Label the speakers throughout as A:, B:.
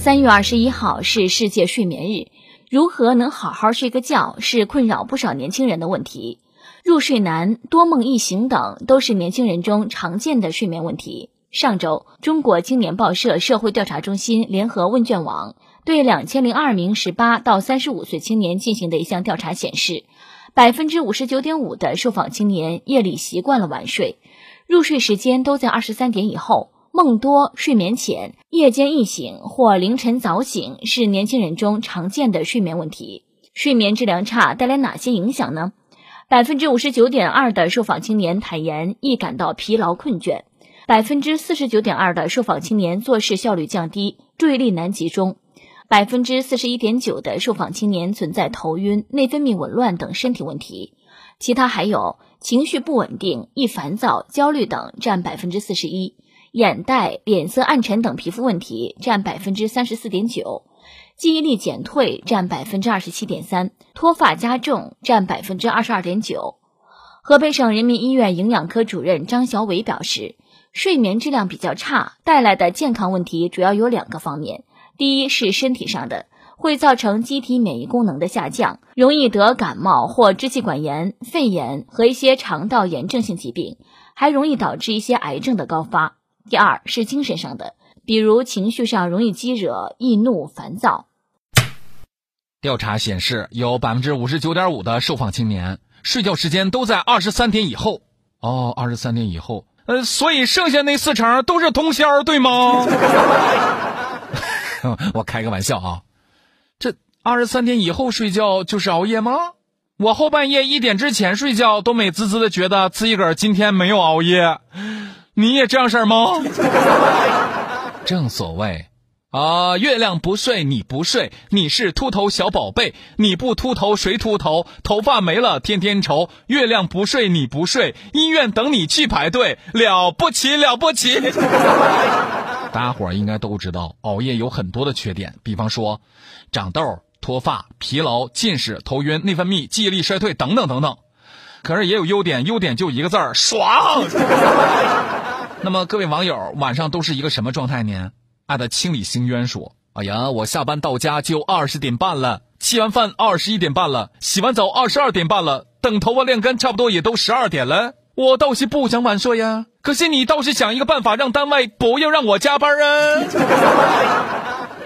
A: 三月二十一号是世界睡眠日，如何能好好睡个觉是困扰不少年轻人的问题。入睡难、多梦易醒等都是年轻人中常见的睡眠问题。上周，中国青年报社社会调查中心联合问卷网对两千零二名十八到三十五岁青年进行的一项调查显示，百分之五十九点五的受访青年夜里习惯了晚睡，入睡时间都在二十三点以后。梦多、睡眠浅、夜间易醒或凌晨早醒是年轻人中常见的睡眠问题。睡眠质量差带来哪些影响呢？百分之五十九点二的受访青年坦言易感到疲劳困倦，百分之四十九点二的受访青年做事效率降低、注意力难集中，百分之四十一点九的受访青年存在头晕、内分泌紊乱等身体问题。其他还有情绪不稳定、易烦躁、焦虑等，占百分之四十一。眼袋、脸色暗沉等皮肤问题占百分之三十四点九，记忆力减退占百分之二十七点三，脱发加重占百分之二十二点九。河北省人民医院营养科主任张小伟表示，睡眠质量比较差带来的健康问题主要有两个方面，第一是身体上的，会造成机体免疫功能的下降，容易得感冒或支气管炎、肺炎和一些肠道炎症性疾病，还容易导致一些癌症的高发。第二是精神上的，比如情绪上容易激惹、易怒、烦躁。
B: 调查显示，有百分之五十九点五的受访青年睡觉时间都在二十三点以后。哦，二十三点以后，呃，所以剩下那四成都是通宵，对吗？我开个玩笑啊，这二十三点以后睡觉就是熬夜吗？我后半夜一点之前睡觉都美滋滋的，觉得自己个儿今天没有熬夜。你也这样式儿吗？正所谓啊，月亮不睡你不睡，你是秃头小宝贝，你不秃头谁秃头？头发没了天天愁。月亮不睡你不睡，医院等你去排队，了不起了不起。大家伙儿应该都知道，熬夜有很多的缺点，比方说长痘、脱发、疲劳、近视、头晕、内分泌、记忆力衰退等等等等。可是也有优点，优点就一个字儿爽。那么各位网友晚上都是一个什么状态呢？爱的清理心冤说：“哎呀，我下班到家就二十点半了，吃完饭二十一点半了，洗完澡二十二点半了，等头发晾干差不多也都十二点了。我倒是不想晚睡呀，可是你倒是想一个办法让单位不要让我加班啊。”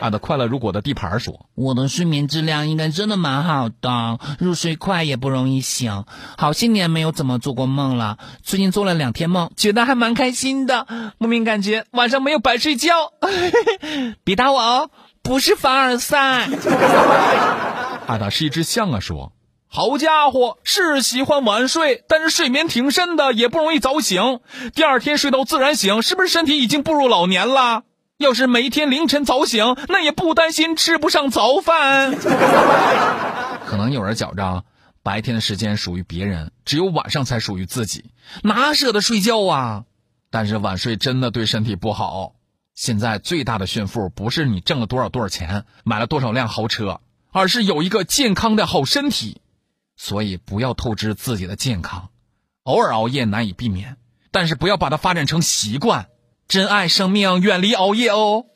B: 俺的快乐如果的地盘说，
C: 我的睡眠质量应该真的蛮好的，入睡快也不容易醒，好些年没有怎么做过梦了。最近做了两天梦，觉得还蛮开心的，莫名感觉晚上没有白睡觉。别打我哦，不是凡尔赛。
B: 俺的是一只象啊，说，好家伙，是喜欢晚睡，但是睡眠挺深的，也不容易早醒，第二天睡到自然醒，是不是身体已经步入老年了？要是每天凌晨早醒，那也不担心吃不上早饭。可能有人觉着白天的时间属于别人，只有晚上才属于自己，哪舍得睡觉啊？但是晚睡真的对身体不好。现在最大的炫富不是你挣了多少多少钱，买了多少辆豪车，而是有一个健康的好身体。所以不要透支自己的健康，偶尔熬夜难以避免，但是不要把它发展成习惯。珍爱生命，远离熬夜哦。